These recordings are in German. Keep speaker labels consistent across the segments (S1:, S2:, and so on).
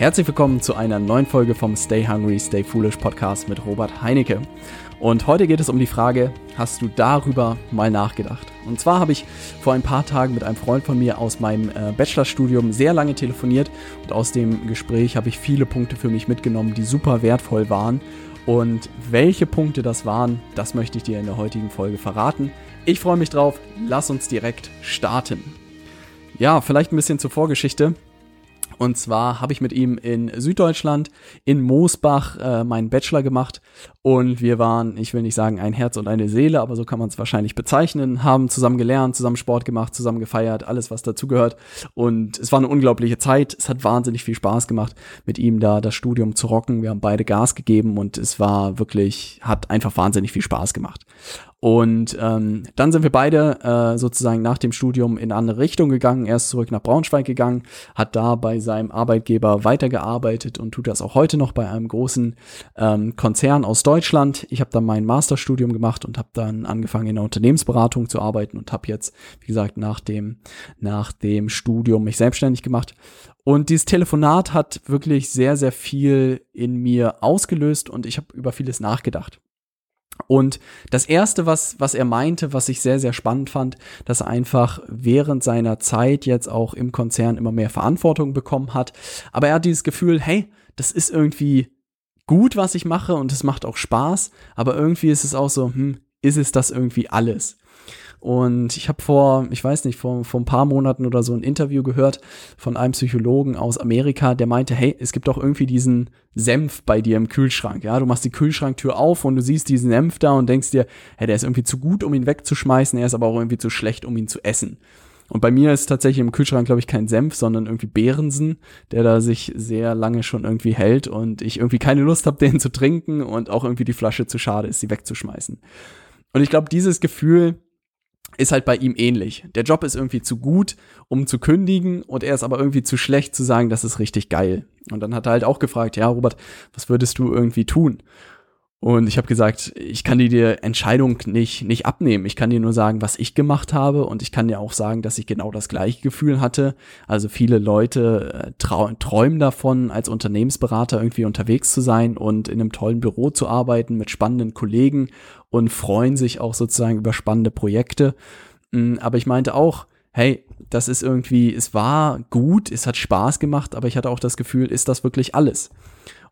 S1: Herzlich willkommen zu einer neuen Folge vom Stay Hungry, Stay Foolish Podcast mit Robert Heinecke. Und heute geht es um die Frage, hast du darüber mal nachgedacht? Und zwar habe ich vor ein paar Tagen mit einem Freund von mir aus meinem äh, Bachelorstudium sehr lange telefoniert und aus dem Gespräch habe ich viele Punkte für mich mitgenommen, die super wertvoll waren. Und welche Punkte das waren, das möchte ich dir in der heutigen Folge verraten. Ich freue mich drauf, lass uns direkt starten. Ja, vielleicht ein bisschen zur Vorgeschichte. Und zwar habe ich mit ihm in Süddeutschland, in Moosbach, äh, meinen Bachelor gemacht. Und wir waren, ich will nicht sagen ein Herz und eine Seele, aber so kann man es wahrscheinlich bezeichnen, haben zusammen gelernt, zusammen Sport gemacht, zusammen gefeiert, alles, was dazugehört. Und es war eine unglaubliche Zeit. Es hat wahnsinnig viel Spaß gemacht, mit ihm da das Studium zu rocken. Wir haben beide Gas gegeben und es war wirklich, hat einfach wahnsinnig viel Spaß gemacht. Und ähm, dann sind wir beide äh, sozusagen nach dem Studium in andere Richtung gegangen. Er ist zurück nach Braunschweig gegangen, hat da bei seinem Arbeitgeber weitergearbeitet und tut das auch heute noch bei einem großen ähm, Konzern aus Deutschland. Ich habe dann mein Masterstudium gemacht und habe dann angefangen in der Unternehmensberatung zu arbeiten und habe jetzt, wie gesagt, nach dem, nach dem Studium mich selbstständig gemacht. Und dieses Telefonat hat wirklich sehr, sehr viel in mir ausgelöst und ich habe über vieles nachgedacht. Und das erste, was, was er meinte, was ich sehr, sehr spannend fand, dass er einfach während seiner Zeit jetzt auch im Konzern immer mehr Verantwortung bekommen hat. Aber er hat dieses Gefühl, hey, das ist irgendwie gut, was ich mache und es macht auch Spaß. Aber irgendwie ist es auch so, hm, ist es das irgendwie alles? Und ich habe vor, ich weiß nicht, vor, vor ein paar Monaten oder so ein Interview gehört von einem Psychologen aus Amerika, der meinte, hey, es gibt doch irgendwie diesen Senf bei dir im Kühlschrank. Ja, du machst die Kühlschranktür auf und du siehst diesen Senf da und denkst dir, hey, der ist irgendwie zu gut, um ihn wegzuschmeißen, er ist aber auch irgendwie zu schlecht, um ihn zu essen. Und bei mir ist tatsächlich im Kühlschrank, glaube ich, kein Senf, sondern irgendwie Behrensen, der da sich sehr lange schon irgendwie hält und ich irgendwie keine Lust habe, den zu trinken und auch irgendwie die Flasche zu schade ist, sie wegzuschmeißen. Und ich glaube, dieses Gefühl, ist halt bei ihm ähnlich. Der Job ist irgendwie zu gut, um zu kündigen und er ist aber irgendwie zu schlecht zu sagen, das ist richtig geil. Und dann hat er halt auch gefragt, ja, Robert, was würdest du irgendwie tun? Und ich habe gesagt, ich kann dir die Entscheidung nicht, nicht abnehmen. Ich kann dir nur sagen, was ich gemacht habe. Und ich kann dir auch sagen, dass ich genau das gleiche Gefühl hatte. Also viele Leute äh, träumen davon, als Unternehmensberater irgendwie unterwegs zu sein und in einem tollen Büro zu arbeiten mit spannenden Kollegen und freuen sich auch sozusagen über spannende Projekte. Mm, aber ich meinte auch, hey, das ist irgendwie, es war gut, es hat Spaß gemacht, aber ich hatte auch das Gefühl, ist das wirklich alles?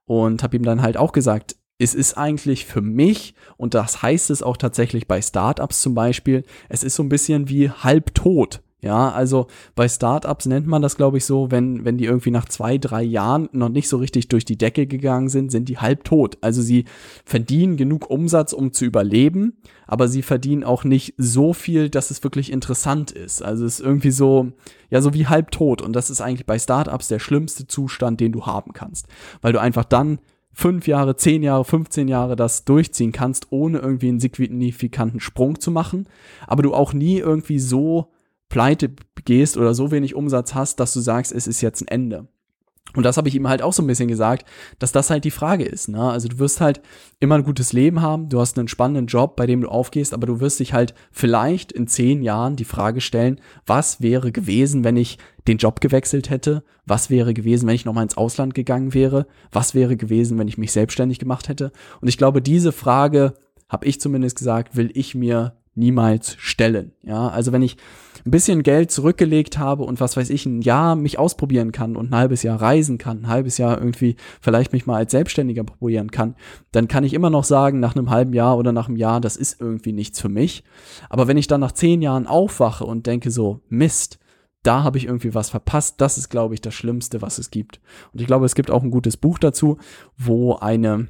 S1: Und habe ihm dann halt auch gesagt, es ist eigentlich für mich, und das heißt es auch tatsächlich bei Startups zum Beispiel, es ist so ein bisschen wie halb tot. Ja, also bei Startups nennt man das, glaube ich, so, wenn, wenn die irgendwie nach zwei, drei Jahren noch nicht so richtig durch die Decke gegangen sind, sind die halb tot. Also sie verdienen genug Umsatz, um zu überleben, aber sie verdienen auch nicht so viel, dass es wirklich interessant ist. Also es ist irgendwie so, ja, so wie halb tot. Und das ist eigentlich bei Startups der schlimmste Zustand, den du haben kannst. Weil du einfach dann fünf Jahre, zehn Jahre, 15 Jahre das durchziehen kannst, ohne irgendwie einen signifikanten Sprung zu machen, aber du auch nie irgendwie so pleite gehst oder so wenig Umsatz hast, dass du sagst, es ist jetzt ein Ende. Und das habe ich ihm halt auch so ein bisschen gesagt, dass das halt die Frage ist. Ne? Also du wirst halt immer ein gutes Leben haben, du hast einen spannenden Job, bei dem du aufgehst, aber du wirst dich halt vielleicht in zehn Jahren die Frage stellen, was wäre gewesen, wenn ich den Job gewechselt hätte? Was wäre gewesen, wenn ich nochmal ins Ausland gegangen wäre? Was wäre gewesen, wenn ich mich selbstständig gemacht hätte? Und ich glaube, diese Frage, habe ich zumindest gesagt, will ich mir niemals stellen. Ja, also wenn ich ein bisschen Geld zurückgelegt habe und was weiß ich, ein Jahr mich ausprobieren kann und ein halbes Jahr reisen kann, ein halbes Jahr irgendwie vielleicht mich mal als Selbstständiger probieren kann, dann kann ich immer noch sagen, nach einem halben Jahr oder nach einem Jahr, das ist irgendwie nichts für mich. Aber wenn ich dann nach zehn Jahren aufwache und denke so, Mist, da habe ich irgendwie was verpasst. Das ist, glaube ich, das Schlimmste, was es gibt. Und ich glaube, es gibt auch ein gutes Buch dazu, wo eine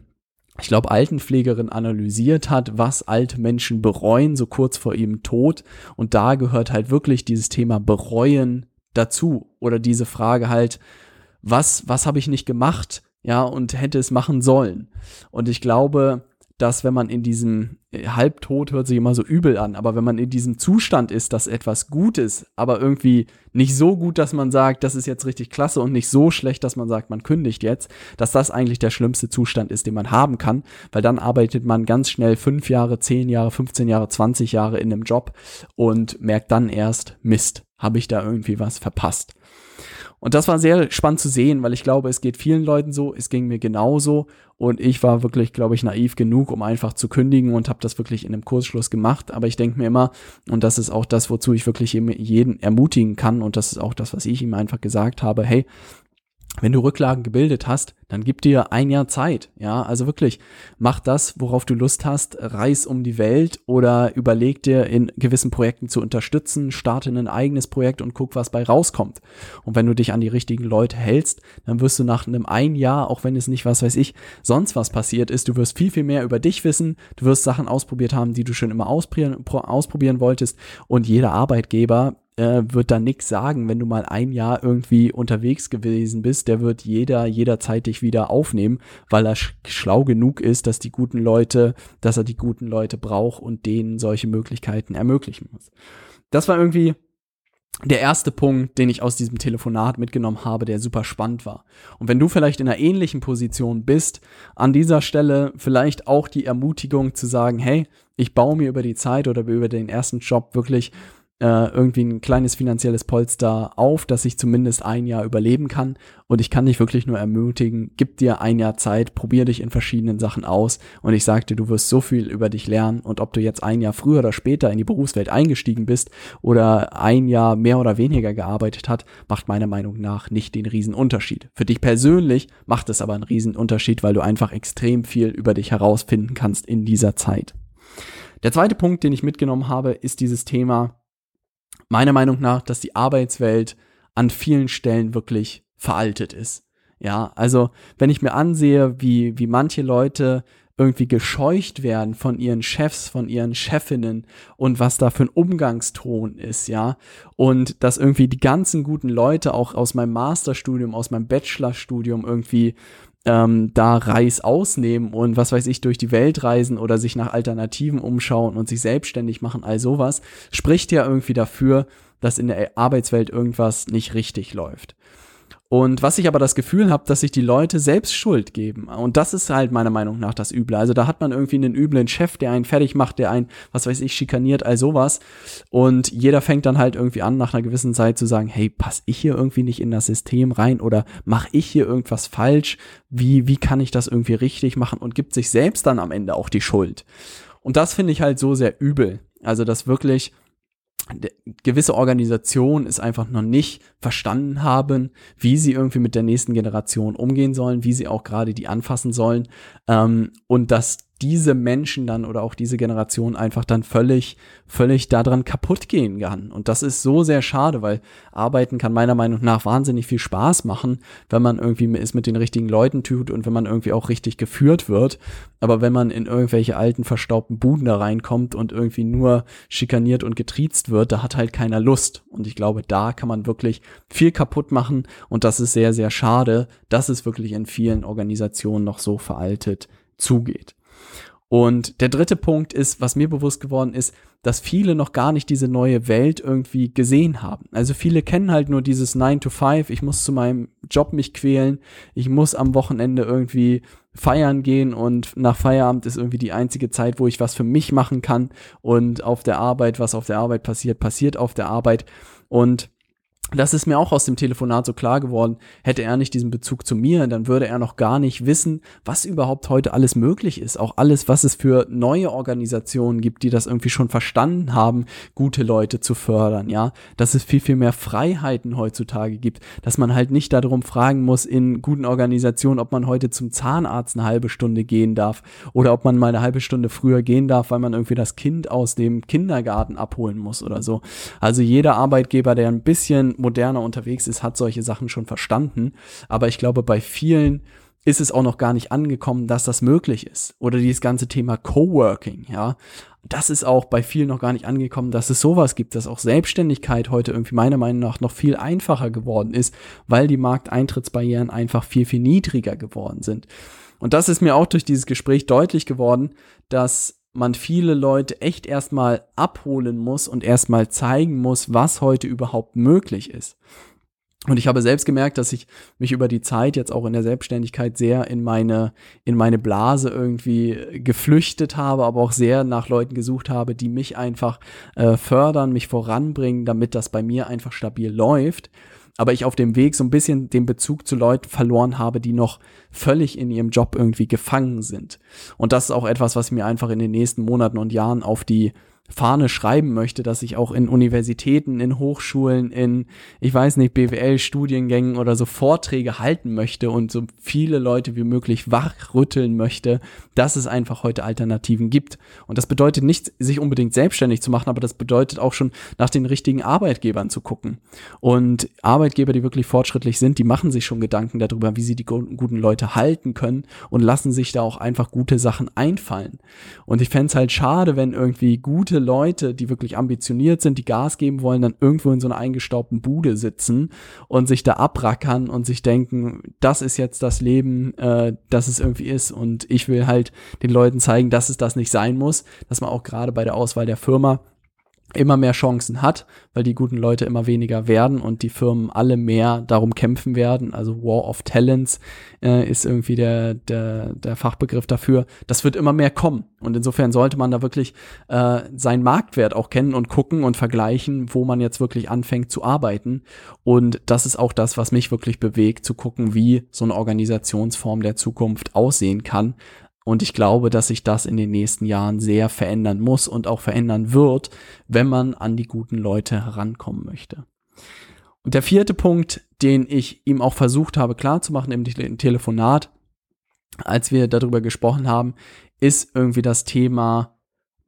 S1: ich glaube, Altenpflegerin analysiert hat, was alte Menschen bereuen, so kurz vor ihrem Tod. Und da gehört halt wirklich dieses Thema bereuen dazu. Oder diese Frage halt, was, was habe ich nicht gemacht? Ja, und hätte es machen sollen. Und ich glaube, dass wenn man in diesem, halbtot hört sich immer so übel an, aber wenn man in diesem Zustand ist, dass etwas gut ist, aber irgendwie nicht so gut, dass man sagt, das ist jetzt richtig klasse und nicht so schlecht, dass man sagt, man kündigt jetzt, dass das eigentlich der schlimmste Zustand ist, den man haben kann, weil dann arbeitet man ganz schnell fünf Jahre, zehn Jahre, 15 Jahre, 20 Jahre in einem Job und merkt dann erst, Mist, habe ich da irgendwie was verpasst. Und das war sehr spannend zu sehen, weil ich glaube, es geht vielen Leuten so, es ging mir genauso und ich war wirklich, glaube ich, naiv genug, um einfach zu kündigen und habe das wirklich in einem Kursschluss gemacht. Aber ich denke mir immer, und das ist auch das, wozu ich wirklich jeden ermutigen kann und das ist auch das, was ich ihm einfach gesagt habe, hey, wenn du Rücklagen gebildet hast, dann gib dir ein Jahr Zeit. Ja, also wirklich, mach das, worauf du Lust hast, reis um die Welt oder überleg dir in gewissen Projekten zu unterstützen, starte ein eigenes Projekt und guck, was bei rauskommt. Und wenn du dich an die richtigen Leute hältst, dann wirst du nach einem ein Jahr, auch wenn es nicht, was weiß ich, sonst was passiert ist, du wirst viel, viel mehr über dich wissen, du wirst Sachen ausprobiert haben, die du schon immer ausprobieren, ausprobieren wolltest und jeder Arbeitgeber äh, wird da nix sagen, wenn du mal ein Jahr irgendwie unterwegs gewesen bist. Der wird jeder jederzeit dich wieder aufnehmen, weil er sch schlau genug ist, dass die guten Leute, dass er die guten Leute braucht und denen solche Möglichkeiten ermöglichen muss. Das war irgendwie der erste Punkt, den ich aus diesem Telefonat mitgenommen habe, der super spannend war. Und wenn du vielleicht in einer ähnlichen Position bist, an dieser Stelle vielleicht auch die Ermutigung zu sagen, hey, ich baue mir über die Zeit oder über den ersten Job wirklich äh, irgendwie ein kleines finanzielles Polster auf, dass ich zumindest ein Jahr überleben kann. Und ich kann dich wirklich nur ermutigen, gib dir ein Jahr Zeit, probier dich in verschiedenen Sachen aus. Und ich sagte, du wirst so viel über dich lernen. Und ob du jetzt ein Jahr früher oder später in die Berufswelt eingestiegen bist oder ein Jahr mehr oder weniger gearbeitet hat, macht meiner Meinung nach nicht den Riesenunterschied. Für dich persönlich macht es aber einen Riesenunterschied, weil du einfach extrem viel über dich herausfinden kannst in dieser Zeit. Der zweite Punkt, den ich mitgenommen habe, ist dieses Thema, meiner Meinung nach, dass die Arbeitswelt an vielen Stellen wirklich veraltet ist. Ja, also wenn ich mir ansehe, wie, wie manche Leute irgendwie gescheucht werden von ihren Chefs, von ihren Chefinnen und was da für ein Umgangston ist, ja. Und dass irgendwie die ganzen guten Leute auch aus meinem Masterstudium, aus meinem Bachelorstudium irgendwie ähm, da Reis ausnehmen und was weiß ich, durch die Welt reisen oder sich nach Alternativen umschauen und sich selbstständig machen, all sowas, spricht ja irgendwie dafür, dass in der Arbeitswelt irgendwas nicht richtig läuft. Und was ich aber das Gefühl habe, dass sich die Leute selbst Schuld geben. Und das ist halt meiner Meinung nach das Üble. Also da hat man irgendwie einen üblen Chef, der einen fertig macht, der einen, was weiß ich, schikaniert, all sowas. Und jeder fängt dann halt irgendwie an, nach einer gewissen Zeit zu sagen, hey, pass ich hier irgendwie nicht in das System rein oder mache ich hier irgendwas falsch? Wie, wie kann ich das irgendwie richtig machen? Und gibt sich selbst dann am Ende auch die Schuld. Und das finde ich halt so sehr übel. Also, dass wirklich gewisse Organisationen es einfach noch nicht verstanden haben, wie sie irgendwie mit der nächsten Generation umgehen sollen, wie sie auch gerade die anfassen sollen. Ähm, und dass diese Menschen dann oder auch diese Generation einfach dann völlig, völlig daran kaputt gehen kann. Und das ist so sehr schade, weil Arbeiten kann meiner Meinung nach wahnsinnig viel Spaß machen, wenn man irgendwie es mit den richtigen Leuten tut und wenn man irgendwie auch richtig geführt wird. Aber wenn man in irgendwelche alten, verstaubten Buden da reinkommt und irgendwie nur schikaniert und getriezt wird, da hat halt keiner Lust. Und ich glaube, da kann man wirklich viel kaputt machen. Und das ist sehr, sehr schade, dass es wirklich in vielen Organisationen noch so veraltet zugeht. Und der dritte Punkt ist, was mir bewusst geworden ist, dass viele noch gar nicht diese neue Welt irgendwie gesehen haben. Also viele kennen halt nur dieses 9 to 5, ich muss zu meinem Job mich quälen, ich muss am Wochenende irgendwie feiern gehen und nach Feierabend ist irgendwie die einzige Zeit, wo ich was für mich machen kann. Und auf der Arbeit, was auf der Arbeit passiert, passiert auf der Arbeit. Und das ist mir auch aus dem Telefonat so klar geworden. Hätte er nicht diesen Bezug zu mir, dann würde er noch gar nicht wissen, was überhaupt heute alles möglich ist. Auch alles, was es für neue Organisationen gibt, die das irgendwie schon verstanden haben, gute Leute zu fördern, ja. Dass es viel, viel mehr Freiheiten heutzutage gibt. Dass man halt nicht darum fragen muss in guten Organisationen, ob man heute zum Zahnarzt eine halbe Stunde gehen darf oder ob man mal eine halbe Stunde früher gehen darf, weil man irgendwie das Kind aus dem Kindergarten abholen muss oder so. Also jeder Arbeitgeber, der ein bisschen moderner unterwegs ist, hat solche Sachen schon verstanden. Aber ich glaube, bei vielen ist es auch noch gar nicht angekommen, dass das möglich ist. Oder dieses ganze Thema Coworking, ja. Das ist auch bei vielen noch gar nicht angekommen, dass es sowas gibt, dass auch Selbstständigkeit heute irgendwie meiner Meinung nach noch viel einfacher geworden ist, weil die Markteintrittsbarrieren einfach viel, viel niedriger geworden sind. Und das ist mir auch durch dieses Gespräch deutlich geworden, dass man viele Leute echt erstmal abholen muss und erstmal zeigen muss, was heute überhaupt möglich ist. Und ich habe selbst gemerkt, dass ich mich über die Zeit jetzt auch in der Selbstständigkeit sehr in meine, in meine Blase irgendwie geflüchtet habe, aber auch sehr nach Leuten gesucht habe, die mich einfach äh, fördern, mich voranbringen, damit das bei mir einfach stabil läuft aber ich auf dem Weg so ein bisschen den Bezug zu Leuten verloren habe, die noch völlig in ihrem Job irgendwie gefangen sind. Und das ist auch etwas, was mir einfach in den nächsten Monaten und Jahren auf die Fahne schreiben möchte, dass ich auch in Universitäten, in Hochschulen, in, ich weiß nicht, BWL-Studiengängen oder so Vorträge halten möchte und so viele Leute wie möglich wachrütteln möchte, dass es einfach heute Alternativen gibt. Und das bedeutet nicht, sich unbedingt selbstständig zu machen, aber das bedeutet auch schon nach den richtigen Arbeitgebern zu gucken. Und Arbeitgeber, die wirklich fortschrittlich sind, die machen sich schon Gedanken darüber, wie sie die guten Leute halten können und lassen sich da auch einfach gute Sachen einfallen. Und ich fände es halt schade, wenn irgendwie gute viele Leute, die wirklich ambitioniert sind, die Gas geben wollen, dann irgendwo in so einer eingestaubten Bude sitzen und sich da abrackern und sich denken, das ist jetzt das Leben, äh, das es irgendwie ist. Und ich will halt den Leuten zeigen, dass es das nicht sein muss, dass man auch gerade bei der Auswahl der Firma immer mehr Chancen hat, weil die guten Leute immer weniger werden und die Firmen alle mehr darum kämpfen werden. Also War of Talents äh, ist irgendwie der, der, der Fachbegriff dafür. Das wird immer mehr kommen. Und insofern sollte man da wirklich äh, seinen Marktwert auch kennen und gucken und vergleichen, wo man jetzt wirklich anfängt zu arbeiten. Und das ist auch das, was mich wirklich bewegt, zu gucken, wie so eine Organisationsform der Zukunft aussehen kann. Und ich glaube, dass sich das in den nächsten Jahren sehr verändern muss und auch verändern wird, wenn man an die guten Leute herankommen möchte. Und der vierte Punkt, den ich ihm auch versucht habe klarzumachen im Telefonat, als wir darüber gesprochen haben, ist irgendwie das Thema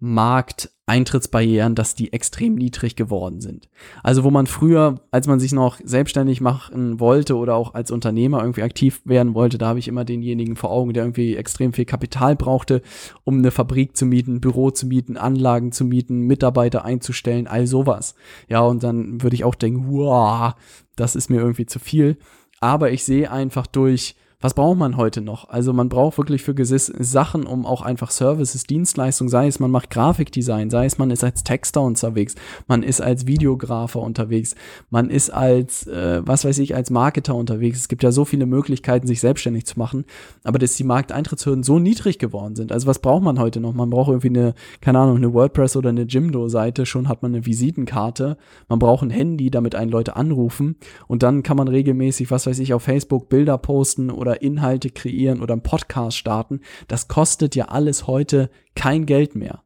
S1: Markteintrittsbarrieren, dass die extrem niedrig geworden sind. Also wo man früher, als man sich noch selbstständig machen wollte oder auch als Unternehmer irgendwie aktiv werden wollte, da habe ich immer denjenigen vor Augen, der irgendwie extrem viel Kapital brauchte, um eine Fabrik zu mieten, Büro zu mieten, Anlagen zu mieten, Mitarbeiter einzustellen, all sowas. Ja, und dann würde ich auch denken, wow, das ist mir irgendwie zu viel. Aber ich sehe einfach durch was braucht man heute noch? Also man braucht wirklich für gewisse Sachen, um auch einfach Services, Dienstleistungen, sei es man macht Grafikdesign, sei es man ist als Texter unterwegs, man ist als Videografer unterwegs, man ist als, äh, was weiß ich, als Marketer unterwegs. Es gibt ja so viele Möglichkeiten, sich selbstständig zu machen, aber dass die Markteintrittshürden so niedrig geworden sind. Also was braucht man heute noch? Man braucht irgendwie eine, keine Ahnung, eine WordPress oder eine Jimdo-Seite, schon hat man eine Visitenkarte, man braucht ein Handy, damit einen Leute anrufen und dann kann man regelmäßig, was weiß ich, auf Facebook Bilder posten oder oder Inhalte kreieren oder einen Podcast starten, das kostet ja alles heute kein Geld mehr.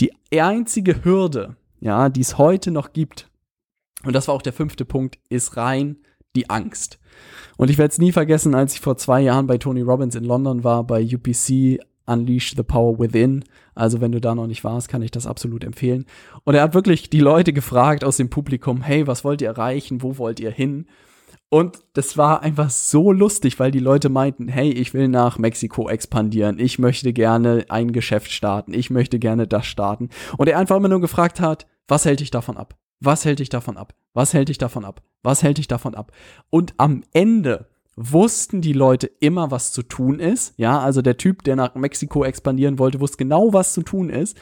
S1: Die einzige Hürde, ja, die es heute noch gibt, und das war auch der fünfte Punkt, ist rein die Angst. Und ich werde es nie vergessen, als ich vor zwei Jahren bei Tony Robbins in London war, bei UPC Unleash the Power Within. Also wenn du da noch nicht warst, kann ich das absolut empfehlen. Und er hat wirklich die Leute gefragt aus dem Publikum, hey, was wollt ihr erreichen? Wo wollt ihr hin? Und das war einfach so lustig, weil die Leute meinten, hey, ich will nach Mexiko expandieren, ich möchte gerne ein Geschäft starten, ich möchte gerne das starten. Und er einfach immer nur gefragt hat, was hält dich davon ab? Was hält dich davon ab? Was hält dich davon ab? Was hält dich davon ab? Und am Ende wussten die Leute immer, was zu tun ist. Ja, also der Typ, der nach Mexiko expandieren wollte, wusste genau, was zu tun ist.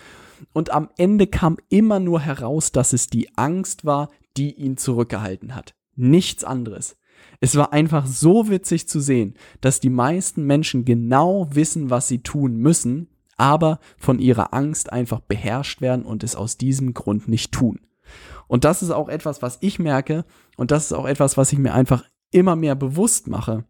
S1: Und am Ende kam immer nur heraus, dass es die Angst war, die ihn zurückgehalten hat. Nichts anderes. Es war einfach so witzig zu sehen, dass die meisten Menschen genau wissen, was sie tun müssen, aber von ihrer Angst einfach beherrscht werden und es aus diesem Grund nicht tun. Und das ist auch etwas, was ich merke und das ist auch etwas, was ich mir einfach immer mehr bewusst mache.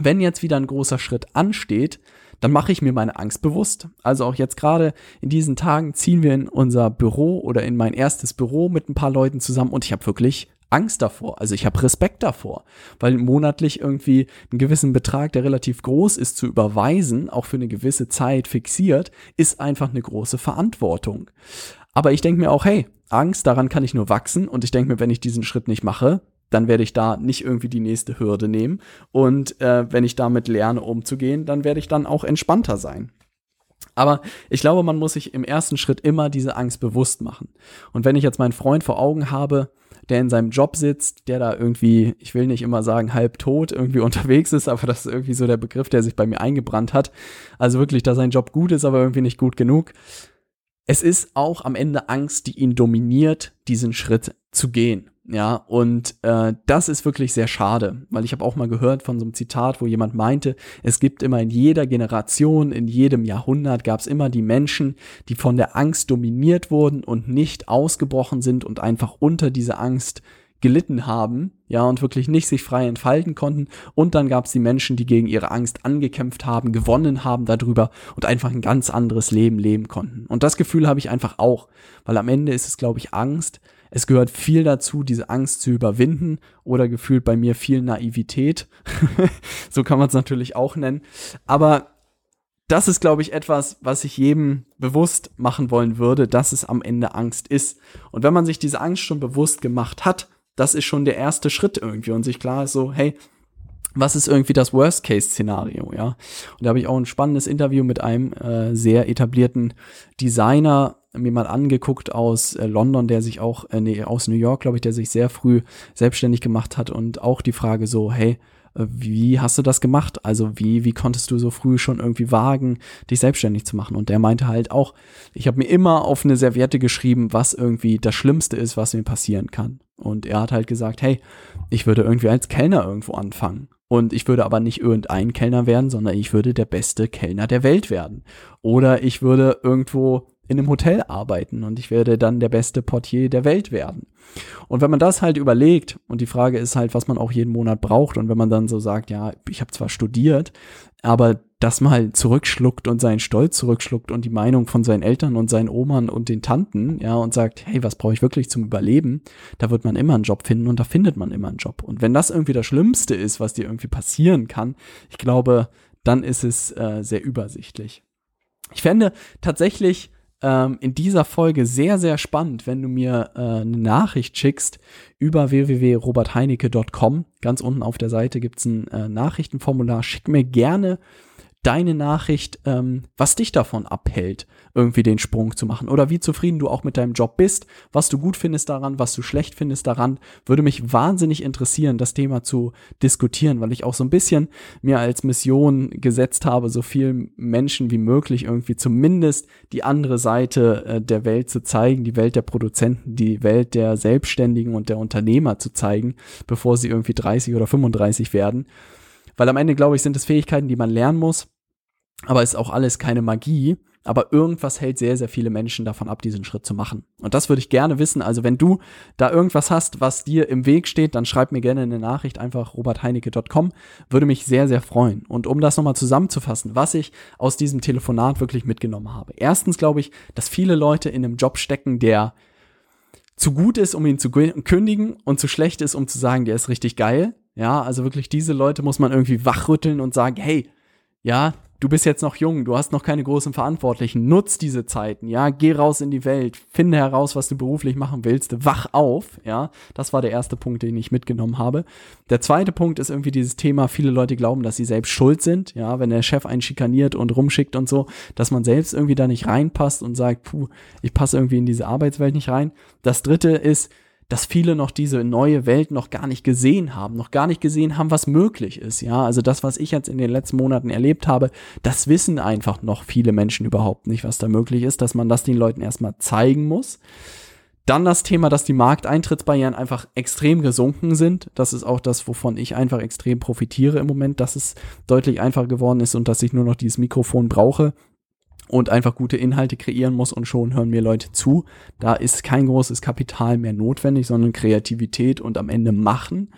S1: Wenn jetzt wieder ein großer Schritt ansteht, dann mache ich mir meine Angst bewusst. Also auch jetzt gerade in diesen Tagen ziehen wir in unser Büro oder in mein erstes Büro mit ein paar Leuten zusammen und ich habe wirklich Angst davor. Also ich habe Respekt davor, weil monatlich irgendwie einen gewissen Betrag, der relativ groß ist, zu überweisen, auch für eine gewisse Zeit fixiert, ist einfach eine große Verantwortung. Aber ich denke mir auch, hey, Angst, daran kann ich nur wachsen und ich denke mir, wenn ich diesen Schritt nicht mache, dann werde ich da nicht irgendwie die nächste Hürde nehmen. Und äh, wenn ich damit lerne, umzugehen, dann werde ich dann auch entspannter sein. Aber ich glaube, man muss sich im ersten Schritt immer diese Angst bewusst machen. Und wenn ich jetzt meinen Freund vor Augen habe, der in seinem Job sitzt, der da irgendwie, ich will nicht immer sagen halb tot, irgendwie unterwegs ist, aber das ist irgendwie so der Begriff, der sich bei mir eingebrannt hat. Also wirklich, dass sein Job gut ist, aber irgendwie nicht gut genug. Es ist auch am Ende Angst, die ihn dominiert, diesen Schritt zu gehen. Ja, und äh, das ist wirklich sehr schade, weil ich habe auch mal gehört von so einem Zitat, wo jemand meinte, es gibt immer in jeder Generation, in jedem Jahrhundert gab es immer die Menschen, die von der Angst dominiert wurden und nicht ausgebrochen sind und einfach unter diese Angst gelitten haben, ja, und wirklich nicht sich frei entfalten konnten. Und dann gab es die Menschen, die gegen ihre Angst angekämpft haben, gewonnen haben darüber und einfach ein ganz anderes Leben leben konnten. Und das Gefühl habe ich einfach auch, weil am Ende ist es, glaube ich, Angst, es gehört viel dazu, diese Angst zu überwinden oder gefühlt bei mir viel Naivität. so kann man es natürlich auch nennen. Aber das ist, glaube ich, etwas, was ich jedem bewusst machen wollen würde, dass es am Ende Angst ist. Und wenn man sich diese Angst schon bewusst gemacht hat, das ist schon der erste Schritt irgendwie und sich klar ist so, hey, was ist irgendwie das Worst-Case-Szenario, ja? Und da habe ich auch ein spannendes Interview mit einem äh, sehr etablierten Designer mir mal angeguckt aus äh, London, der sich auch, äh, nee, aus New York, glaube ich, der sich sehr früh selbstständig gemacht hat und auch die Frage so, hey, äh, wie hast du das gemacht? Also wie, wie konntest du so früh schon irgendwie wagen, dich selbstständig zu machen? Und der meinte halt auch, ich habe mir immer auf eine Serviette geschrieben, was irgendwie das Schlimmste ist, was mir passieren kann. Und er hat halt gesagt, hey, ich würde irgendwie als Kellner irgendwo anfangen. Und ich würde aber nicht irgendein Kellner werden, sondern ich würde der beste Kellner der Welt werden. Oder ich würde irgendwo in einem Hotel arbeiten und ich werde dann der beste Portier der Welt werden. Und wenn man das halt überlegt, und die Frage ist halt, was man auch jeden Monat braucht, und wenn man dann so sagt, ja, ich habe zwar studiert, aber das mal zurückschluckt und seinen Stolz zurückschluckt und die Meinung von seinen Eltern und seinen Oman und den Tanten, ja, und sagt, hey, was brauche ich wirklich zum Überleben? Da wird man immer einen Job finden und da findet man immer einen Job. Und wenn das irgendwie das Schlimmste ist, was dir irgendwie passieren kann, ich glaube, dann ist es äh, sehr übersichtlich. Ich fände tatsächlich ähm, in dieser Folge sehr, sehr spannend, wenn du mir äh, eine Nachricht schickst über www.robertheinecke.com. Ganz unten auf der Seite gibt's ein äh, Nachrichtenformular. Schick mir gerne deine Nachricht, ähm, was dich davon abhält, irgendwie den Sprung zu machen oder wie zufrieden du auch mit deinem Job bist, was du gut findest daran, was du schlecht findest daran, würde mich wahnsinnig interessieren, das Thema zu diskutieren, weil ich auch so ein bisschen mir als Mission gesetzt habe, so vielen Menschen wie möglich irgendwie zumindest die andere Seite äh, der Welt zu zeigen, die Welt der Produzenten, die Welt der Selbstständigen und der Unternehmer zu zeigen, bevor sie irgendwie 30 oder 35 werden. Weil am Ende, glaube ich, sind es Fähigkeiten, die man lernen muss. Aber ist auch alles keine Magie. Aber irgendwas hält sehr, sehr viele Menschen davon ab, diesen Schritt zu machen. Und das würde ich gerne wissen. Also wenn du da irgendwas hast, was dir im Weg steht, dann schreib mir gerne eine Nachricht, einfach robertheinecke.com. Würde mich sehr, sehr freuen. Und um das nochmal zusammenzufassen, was ich aus diesem Telefonat wirklich mitgenommen habe. Erstens glaube ich, dass viele Leute in einem Job stecken, der zu gut ist, um ihn zu kündigen und zu schlecht ist, um zu sagen, der ist richtig geil. Ja, also wirklich diese Leute muss man irgendwie wachrütteln und sagen, hey, ja, du bist jetzt noch jung, du hast noch keine großen Verantwortlichen, nutz diese Zeiten, ja, geh raus in die Welt, finde heraus, was du beruflich machen willst, wach auf, ja, das war der erste Punkt, den ich mitgenommen habe. Der zweite Punkt ist irgendwie dieses Thema, viele Leute glauben, dass sie selbst schuld sind, ja, wenn der Chef einen schikaniert und rumschickt und so, dass man selbst irgendwie da nicht reinpasst und sagt, puh, ich passe irgendwie in diese Arbeitswelt nicht rein. Das dritte ist, dass viele noch diese neue Welt noch gar nicht gesehen haben, noch gar nicht gesehen haben, was möglich ist. Ja, also das, was ich jetzt in den letzten Monaten erlebt habe, das wissen einfach noch viele Menschen überhaupt nicht, was da möglich ist, dass man das den Leuten erstmal zeigen muss. Dann das Thema, dass die Markteintrittsbarrieren einfach extrem gesunken sind. Das ist auch das, wovon ich einfach extrem profitiere im Moment, dass es deutlich einfacher geworden ist und dass ich nur noch dieses Mikrofon brauche und einfach gute Inhalte kreieren muss und schon hören mir Leute zu. Da ist kein großes Kapital mehr notwendig, sondern Kreativität und am Ende machen.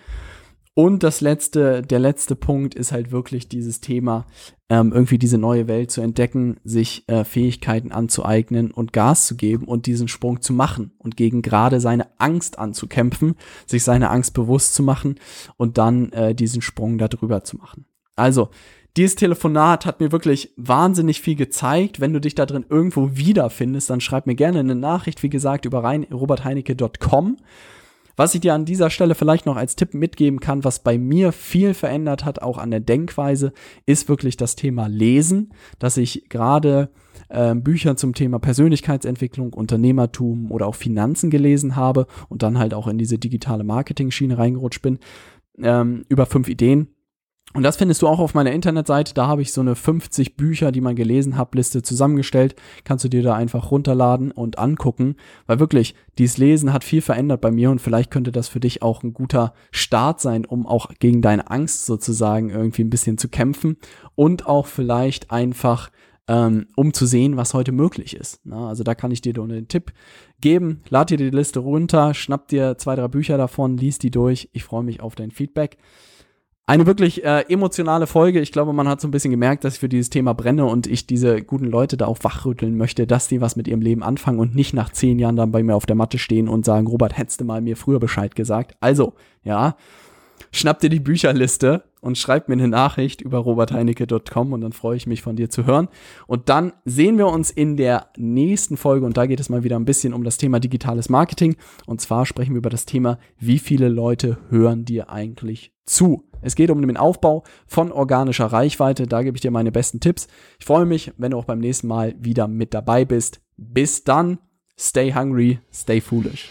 S1: Und das letzte, der letzte Punkt ist halt wirklich dieses Thema, ähm, irgendwie diese neue Welt zu entdecken, sich äh, Fähigkeiten anzueignen und Gas zu geben und diesen Sprung zu machen und gegen gerade seine Angst anzukämpfen, sich seine Angst bewusst zu machen und dann äh, diesen Sprung darüber zu machen. Also, dieses Telefonat hat mir wirklich wahnsinnig viel gezeigt. Wenn du dich da drin irgendwo wiederfindest, dann schreib mir gerne eine Nachricht, wie gesagt, über robertheinecke.com. Was ich dir an dieser Stelle vielleicht noch als Tipp mitgeben kann, was bei mir viel verändert hat, auch an der Denkweise, ist wirklich das Thema Lesen, dass ich gerade äh, Bücher zum Thema Persönlichkeitsentwicklung, Unternehmertum oder auch Finanzen gelesen habe und dann halt auch in diese digitale Marketing-Schiene reingerutscht bin. Ähm, über fünf Ideen, und das findest du auch auf meiner Internetseite. Da habe ich so eine 50 Bücher, die man gelesen hat, Liste zusammengestellt. Kannst du dir da einfach runterladen und angucken. Weil wirklich, dieses Lesen hat viel verändert bei mir und vielleicht könnte das für dich auch ein guter Start sein, um auch gegen deine Angst sozusagen irgendwie ein bisschen zu kämpfen und auch vielleicht einfach ähm, um zu sehen, was heute möglich ist. Na, also da kann ich dir nur einen Tipp geben. Lad dir die Liste runter, schnapp dir zwei, drei Bücher davon, lies die durch. Ich freue mich auf dein Feedback. Eine wirklich äh, emotionale Folge. Ich glaube, man hat so ein bisschen gemerkt, dass ich für dieses Thema brenne und ich diese guten Leute da auch wachrütteln möchte, dass die was mit ihrem Leben anfangen und nicht nach zehn Jahren dann bei mir auf der Matte stehen und sagen, Robert, hättest du mal mir früher Bescheid gesagt. Also, ja, schnapp dir die Bücherliste und schreib mir eine Nachricht über robertheinecke.com und dann freue ich mich von dir zu hören. Und dann sehen wir uns in der nächsten Folge und da geht es mal wieder ein bisschen um das Thema digitales Marketing. Und zwar sprechen wir über das Thema, wie viele Leute hören dir eigentlich zu? Es geht um den Aufbau von organischer Reichweite. Da gebe ich dir meine besten Tipps. Ich freue mich, wenn du auch beim nächsten Mal wieder mit dabei bist. Bis dann. Stay hungry, stay foolish.